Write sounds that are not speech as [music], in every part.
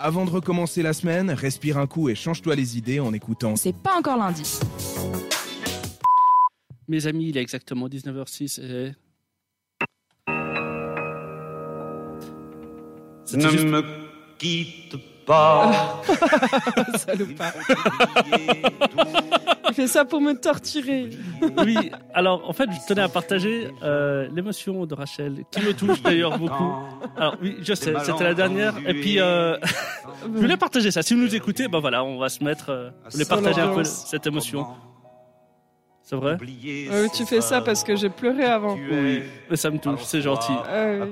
Avant de recommencer la semaine, respire un coup et change-toi les idées en écoutant. C'est pas encore lundi. Mes amis, il est exactement 19h06 et... Ne juste- me quitte pas. [laughs] Salopard. Fait ça pour me torturer. Oui, alors en fait, je tenais à partager euh, l'émotion de Rachel, qui me touche d'ailleurs beaucoup. Alors oui, je sais, c'était la dernière. Et puis, euh, [laughs] je voulais partager ça. Si vous nous écoutez, ben voilà, on va se mettre, euh, je voulais Sur partager un peu cette émotion. C'est vrai Euh, tu fais ça parce que j'ai pleuré avant. Oui, mais ça me touche, c'est gentil. Euh,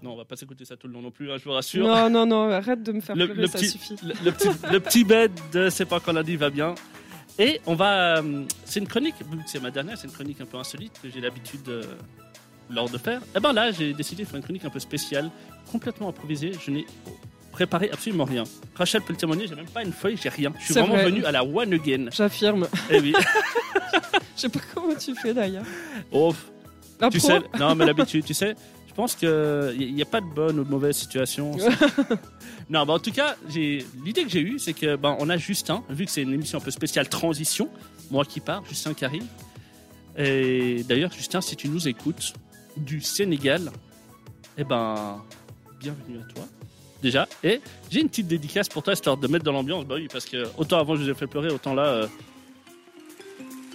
Non, on va pas s'écouter ça tout le long non plus, hein, je vous rassure. non, non, non, arrête de me faire le, pleurer, le ça petit, suffit. le, le petit, le petit bed de C'est pas quand lundi va bien. Et on va. euh, C'est une chronique, vu que c'est ma dernière, c'est une chronique un peu insolite que j'ai l'habitude euh, lors de faire. Et ben là, j'ai décidé de faire une chronique un peu spéciale, complètement improvisée. Je n'ai préparé absolument rien. Rachel peut le témoigner, j'ai même pas une feuille, j'ai rien. Je suis vraiment vrai. venu à la one again. J'affirme. Eh oui. [laughs] Je sais pas comment tu fais d'ailleurs. Oh, tu pro sais, [laughs] non, mais l'habitude, tu sais, pense qu'il n'y a pas de bonne ou de mauvaise situation. [laughs] non, bah, en tout cas, l'idée que j'ai eue, c'est que ben, on a Justin, vu que c'est une émission un peu spéciale transition, moi qui pars, Justin qui arrive. Et d'ailleurs, Justin, si tu nous écoutes du Sénégal, eh ben, bienvenue à toi. Déjà, et j'ai une petite dédicace pour toi, histoire de mettre dans l'ambiance. Bah oui, parce que autant avant je vous ai fait pleurer, autant là, euh,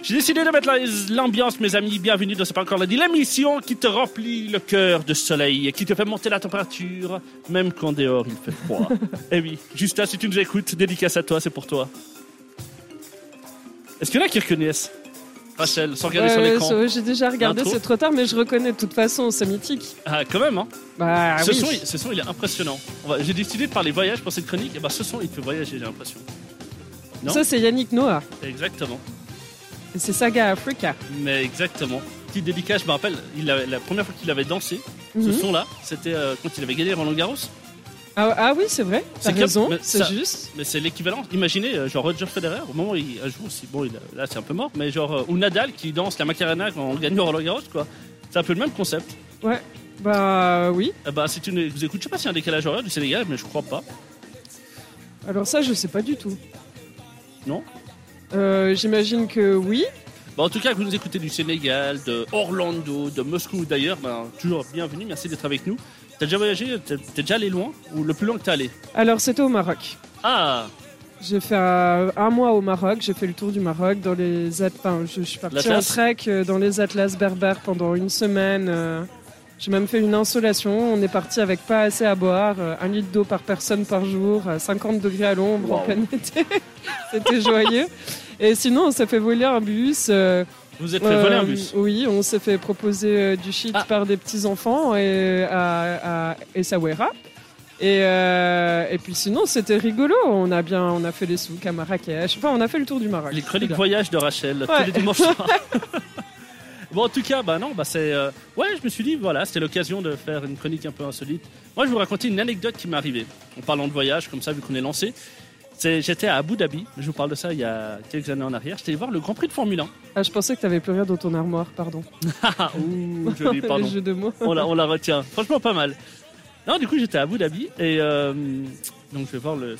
j'ai décidé de mettre la- l'ambiance, mes amis. Bienvenue dans C'est pas encore lundi, l'émission qui te remplit le cœur de soleil et qui te fait monter la température, même quand dehors il fait froid. [laughs] eh oui, Justin, si tu nous écoutes, dédicace à toi, c'est pour toi. Est-ce qu'il y en a qui reconnaissent Rachel, sans regarder Ouais, sur ouais, l'écran J'ai déjà regardé, c'est trop tard, mais je reconnais de toute façon, c'est mythique. Ah, quand même, hein Bah ce, oui. son, il- ce son, il est impressionnant. J'ai décidé de parler voyage pour cette chronique, et bah ce son, il te fait voyager, j'ai l'impression. Non Ça, c'est Yannick Noah. Exactement. C'est Saga Africa. Mais exactement. Petite dédicace, je me rappelle, il avait- la première fois qu'il avait dansé, ce Mhm. son-là, c'était euh, quand il avait gagné Roland Garros. Ah, ah oui, c'est vrai. T'as C'est raison, c'est juste. Mais c'est l'équivalent. Imaginez, euh, genre Roger Federer, au moment où il joue aussi, bon, il là c'est un peu mort, mais genre, euh, ou Nadal qui danse la Macarena quand on gagne Roland Garros, quoi. C'est un peu le même concept. Ouais. Bah oui. Eh bah, si tu nous vous écoutes, je sais pas s'il y a un décalage horaire du Sénégal, mais je crois pas. Alors ça, je sais pas du tout. Non? Euh, J'imagine que oui. Bah, en tout cas, que vous nous écoutez du Sénégal, de Orlando, de Moscou d'ailleurs, ben, toujours bienvenue, merci d'être avec nous. T'as déjà voyagé T'es déjà allé loin Ou le plus loin que t'es allé? Alors c'était au Maroc. Ah J'ai fait un, un mois au Maroc, j'ai fait le tour du Maroc dans les enfin, je, je suis partie en trek euh, dans les Atlas berbères pendant une semaine. euh, J'ai même fait une insolation. On est parti avec pas assez à boire, euh, un litre d'eau par personne par jour, à 50 degrés à l'ombre en plein [laughs] été. C'était joyeux. Et sinon, on s'est fait voler un bus. euh, Vous êtes fait voler un euh, bus Oui, on s'est fait proposer euh, du shit Ah. par des petits enfants et à, à Essaouira. Et, euh, et puis sinon, c'était rigolo. On a bien, on a fait les souks à Marrakech. Enfin, on a fait le tour du Maroc. Les chroniques voyage de Rachel, tous les dimanches soirs. [laughs] [laughs] bon, en tout cas, bah non, bah c'est. euh, Ouais, je me suis dit, voilà, c'était l'occasion de faire une chronique un peu insolite. Moi, je vais vous raconter une anecdote qui m'est arrivée. En parlant de voyage, comme ça, vu qu'on est lancé. J'étais à Abu Dhabi, je vous parle de ça il y a quelques années en arrière. J'étais allé voir le Grand Prix de Formule 1. Ah, je pensais que t'avais plus rien dans ton armoire, pardon. [laughs] Ah, ouh, joli, [laughs] pardon. Jeu de mots. on, la, on la retient. Franchement, pas mal. Non, du coup, j'étais à Abu Dhabi et euh, donc je vais voir le,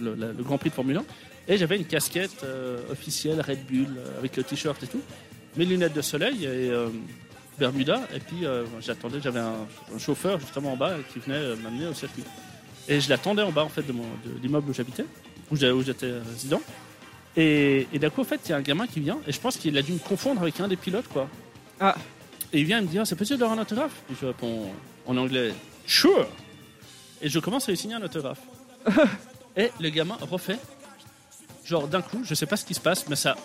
le, le- le Grand Prix de Formule 1 et j'avais une casquette euh, officielle Red Bull euh, avec le t-shirt et tout, mes lunettes de soleil et euh, Bermuda et puis j'attendais, j'avais un, un chauffeur justement en bas qui venait m'amener au circuit et je l'attendais en bas en fait de, mon, de l'immeuble où j'habitais, où j'étais résident. Et, et d'un coup, en fait, il y a un gamin qui vient et je pense qu'il a dû me confondre avec un des pilotes quoi. Ah. Et il vient il me dit ah, c'est possible d'avoir un autographe? Et je réponds en anglais Sure Et je commence à lui signer un autographe. [laughs] et le gamin refait, genre d'un coup, je sais pas ce qui se passe, mais ça,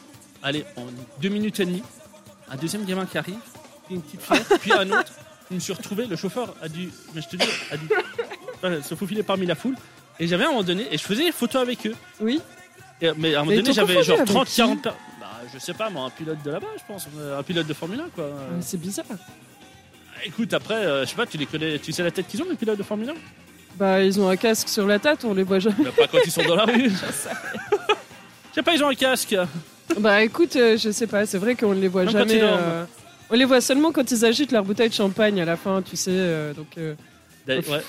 allez, en deux minutes et demie, un deuxième gamin qui arrive, puis une petite fillette, puis un autre. Je me suis retrouvé, le chauffeur a dû, mais je te dis, a dû euh, se faufiler parmi la foule. Et j'avais à un moment donné, et je faisais des photos avec eux. Oui. Et, mais à un moment Mais donné, j'avais confondu genre avec 30, qui 40 per- Bah, je sais pas, moi, un pilote de là-bas, je pense. Un pilote de Formule 1, quoi. Ah, C'est bizarre. Écoute, après, euh, je sais pas, tu les connais, tu sais la tête qu'ils ont, les pilotes de Formule 1 Bah, ils ont un casque sur la tête, on les voit jamais. Mais pas quand ils sont dans la rue. [laughs] Je sais pas, ils ont un casque. Bah, écoute, euh, je sais pas, c'est vrai qu'on ne les voit Même quand jamais. ils dorment. euh, On les voit seulement quand ils agitent leur bouteille de champagne à la fin, tu sais. euh, donc, euh, D'ailleurs, ouais.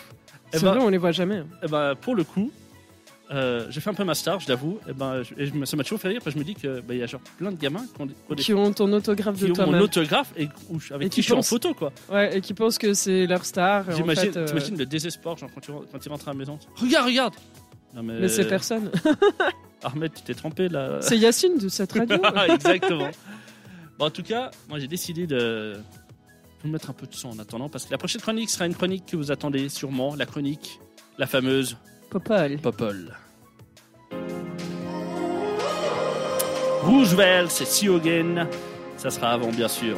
Eh C'est ben- vrai, on les voit jamais. Eh ben, pour le coup, euh, j'ai fait un peu ma star, je l'avoue. Et ben, je- et ça m'a toujours fait rire parce que je me dis que ben, il y a genre plein de gamins qui ont, des- qui ton autographe qui de ont mon toi-même. autographe et où je- avec Et qui qui je suis en photo, quoi. Ouais, et qui pensent que c'est leur star. et J'imagine, euh, t'imagines le désespoir genre, quand, tu, rentres- quand il rentre à la maison. Regarde, regarde Non, mais, Mais c'est personne. [laughs] Ahmed, tu t'es trompé là. c'est Yacine de cette radio. [laughs] Exactement. Bon, en tout cas, moi j'ai décidé de vous mettre un peu de son en attendant parce que la prochaine chronique sera une chronique que vous attendez sûrement, la chronique, la fameuse Popol. Popol. Roosevelt, c'est Siogen. Ça sera avant, bien sûr.